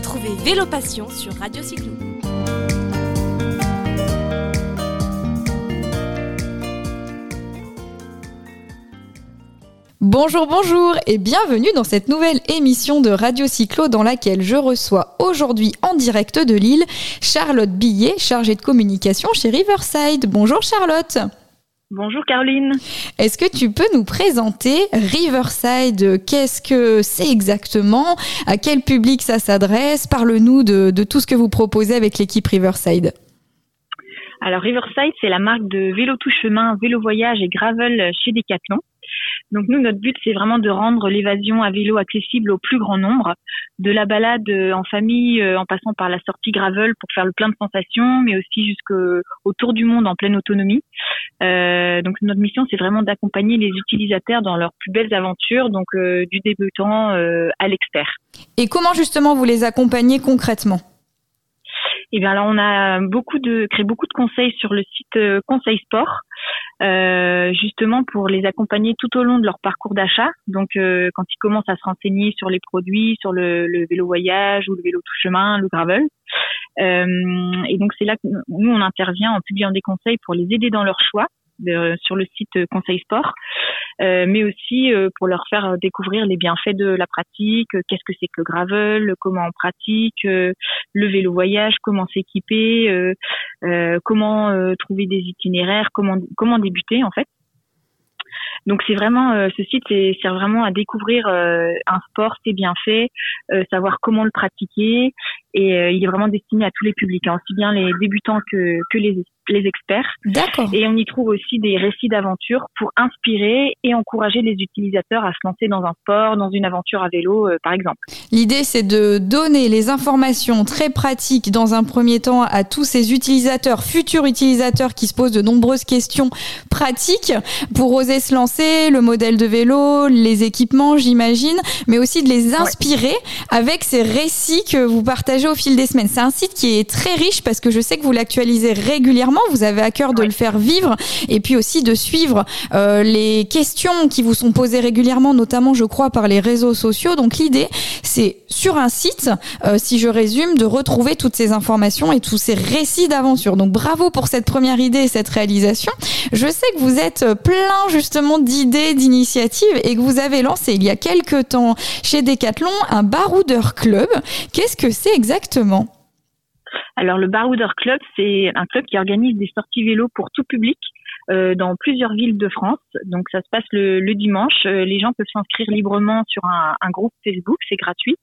Retrouvez Vélo Passion sur Radio Cyclo. Bonjour, bonjour et bienvenue dans cette nouvelle émission de Radio Cyclo dans laquelle je reçois aujourd'hui en direct de Lille Charlotte Billet, chargée de communication chez Riverside. Bonjour Charlotte. Bonjour Caroline. Est-ce que tu peux nous présenter Riverside? Qu'est-ce que c'est exactement? À quel public ça s'adresse? Parle-nous de, de tout ce que vous proposez avec l'équipe Riverside. Alors Riverside, c'est la marque de vélo tout chemin, vélo voyage et gravel chez Decathlon. Donc nous, notre but, c'est vraiment de rendre l'évasion à vélo accessible au plus grand nombre, de la balade euh, en famille euh, en passant par la sortie gravel pour faire le plein de sensations, mais aussi jusqu'au tour du monde en pleine autonomie. Euh, donc notre mission, c'est vraiment d'accompagner les utilisateurs dans leurs plus belles aventures, donc du débutant à l'expert. Et comment justement vous les accompagnez concrètement? Eh bien là, on a beaucoup de créé beaucoup de conseils sur le site Conseil Sport. Euh, justement pour les accompagner tout au long de leur parcours d'achat. Donc, euh, quand ils commencent à se renseigner sur les produits, sur le, le vélo voyage ou le vélo tout chemin, le gravel. Euh, et donc, c'est là que nous, on intervient en publiant des conseils pour les aider dans leur choix sur le site Conseil Sport, euh, mais aussi euh, pour leur faire découvrir les bienfaits de la pratique, qu'est-ce que c'est que le gravel, comment on pratique, euh, le vélo voyage, comment s'équiper, comment trouver des itinéraires, comment comment débuter en fait. Donc c'est vraiment ce site sert vraiment à découvrir un sport, ses bienfaits, savoir comment le pratiquer et il est vraiment destiné à tous les publics, hein, aussi bien les débutants que que les les experts. D'accord. Et on y trouve aussi des récits d'aventure pour inspirer et encourager les utilisateurs à se lancer dans un sport, dans une aventure à vélo, euh, par exemple. L'idée, c'est de donner les informations très pratiques dans un premier temps à tous ces utilisateurs, futurs utilisateurs qui se posent de nombreuses questions pratiques pour oser se lancer, le modèle de vélo, les équipements, j'imagine, mais aussi de les inspirer avec ces récits que vous partagez au fil des semaines. C'est un site qui est très riche parce que je sais que vous l'actualisez régulièrement vous avez à cœur de le faire vivre et puis aussi de suivre euh, les questions qui vous sont posées régulièrement, notamment, je crois, par les réseaux sociaux. Donc l'idée, c'est sur un site, euh, si je résume, de retrouver toutes ces informations et tous ces récits d'aventure. Donc bravo pour cette première idée et cette réalisation. Je sais que vous êtes plein justement d'idées, d'initiatives et que vous avez lancé il y a quelques temps chez Decathlon un baroudeur club. Qu'est-ce que c'est exactement alors le Barouder Club, c'est un club qui organise des sorties vélo pour tout public euh, dans plusieurs villes de France. Donc ça se passe le, dimanche. Euh, les gens peuvent s'inscrire librement sur un, groupe Facebook, c'est gratuit.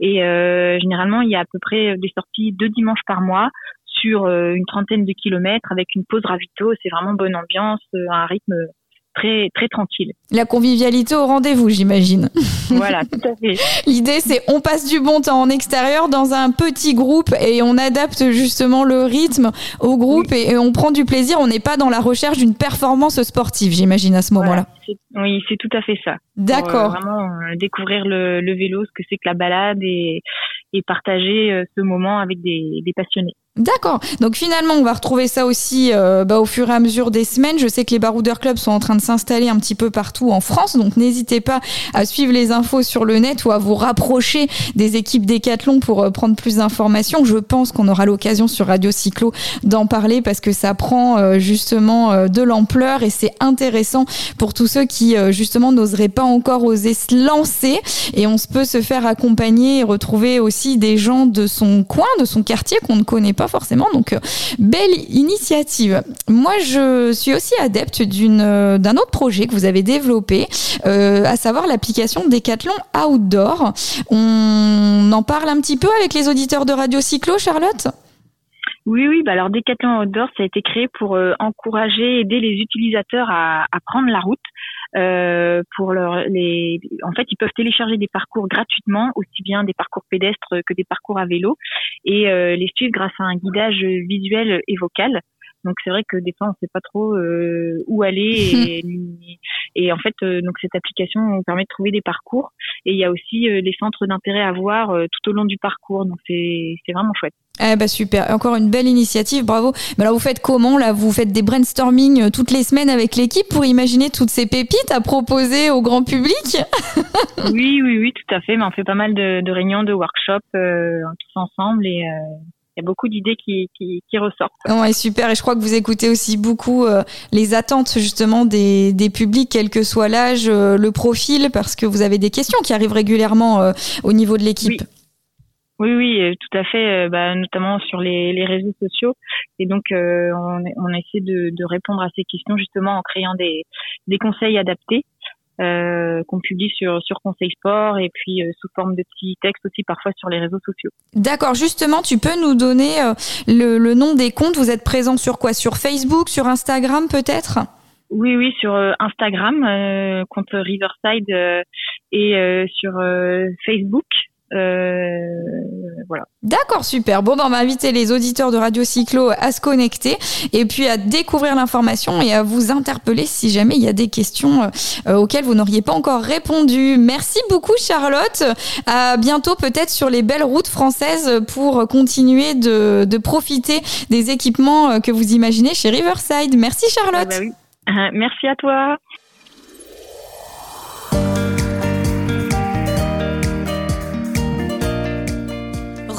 Et euh, généralement, il y a à peu près des sorties deux dimanches par mois sur une trentaine de kilomètres avec une pause ravito. C'est vraiment bonne ambiance, un rythme très très tranquille. La convivialité au rendez-vous, j'imagine. Voilà, tout à fait. L'idée, c'est on passe du bon temps en extérieur dans un petit groupe et on adapte justement le rythme au groupe et, on prend du plaisir. On n'est pas dans la recherche d'une performance sportive, j'imagine à ce moment-là. oui, c'est tout à fait ça. D'accord. vraiment euh, découvrir le, vélo, ce que c'est que la balade et, et partager euh, ce moment avec des, des passionnés. D'accord. Donc finalement, on va retrouver ça aussi euh, bah, au fur et à mesure des semaines. Je sais que les baroudeurs clubs sont en train de s'installer un petit peu partout en France, donc n'hésitez pas à suivre les infos sur le net ou à vous rapprocher des équipes Décathlon pour euh, prendre plus d'informations. Je pense qu'on aura l'occasion sur Radio Cyclo d'en parler parce que ça prend euh, justement de l'ampleur et c'est intéressant pour tous ceux qui justement n'oseraient pas encore oser se lancer. Et on peut se faire accompagner et retrouver aussi des gens de son coin, de son quartier qu'on ne connaît pas forcément. Donc, euh, belle initiative. Moi, je suis aussi adepte euh, d'un autre projet que vous avez développé, euh, à savoir l'application Decathlon Outdoor. On en parle un petit peu avec les auditeurs de Radio Cyclo, Charlotte? Oui, oui. Bah alors Decathlon Outdoor, ça a été créé pour encourager, aider les utilisateurs à prendre la route. Euh, pour leur, les, en fait, ils peuvent télécharger des parcours gratuitement, aussi bien des parcours pédestres que des parcours à vélo, et euh, les suivre grâce à un guidage visuel et vocal. Donc c'est vrai que des fois on sait pas trop euh, où aller et, Et en fait, donc cette application permet de trouver des parcours. Et il y a aussi les centres d'intérêt à voir tout au long du parcours. Donc c'est vraiment chouette. Eh bah super, encore une belle initiative, bravo. Mais alors vous faites comment là? Vous faites des brainstorming euh, toutes les semaines avec l'équipe pour imaginer toutes ces pépites à proposer au grand public? Oui, oui, oui, tout à fait. Mais on fait pas mal de, réunions, de workshops euh, tous ensemble et euh, y a beaucoup d'idées qui, qui, qui, ressortent. Ouais, super. Et je crois que vous écoutez aussi beaucoup les attentes justement des, des publics, quel que soit l'âge, le profil, parce que vous avez des questions qui arrivent régulièrement au niveau de l'équipe. Oui, oui, euh, tout à fait, euh, bah, notamment sur les, les, réseaux sociaux. Et donc, euh, on, on, essaie de, de, répondre à ces questions justement en créant des, des conseils adaptés euh, qu'on publie sur, sur Conseil Sport et puis sous forme de petits textes aussi parfois sur les réseaux sociaux. D'accord, justement, tu peux nous donner le, le, nom des comptes Vous êtes présent sur quoi? Sur Facebook, sur Instagram peut-être? Oui, oui, sur Instagram, euh, compte Riverside et sur Facebook. Euh, voilà. D'accord, super. Bon, ben, on va inviter les auditeurs de Radio Cyclo à se connecter et puis à découvrir l'information et à vous interpeller si jamais il y a des questions euh, auxquelles vous n'auriez pas encore répondu. Merci beaucoup, Charlotte. À bientôt, peut-être sur les belles routes françaises pour continuer de, de profiter des équipements euh, que vous imaginez chez Riverside. Merci, Charlotte. Ah bah oui. Merci à toi.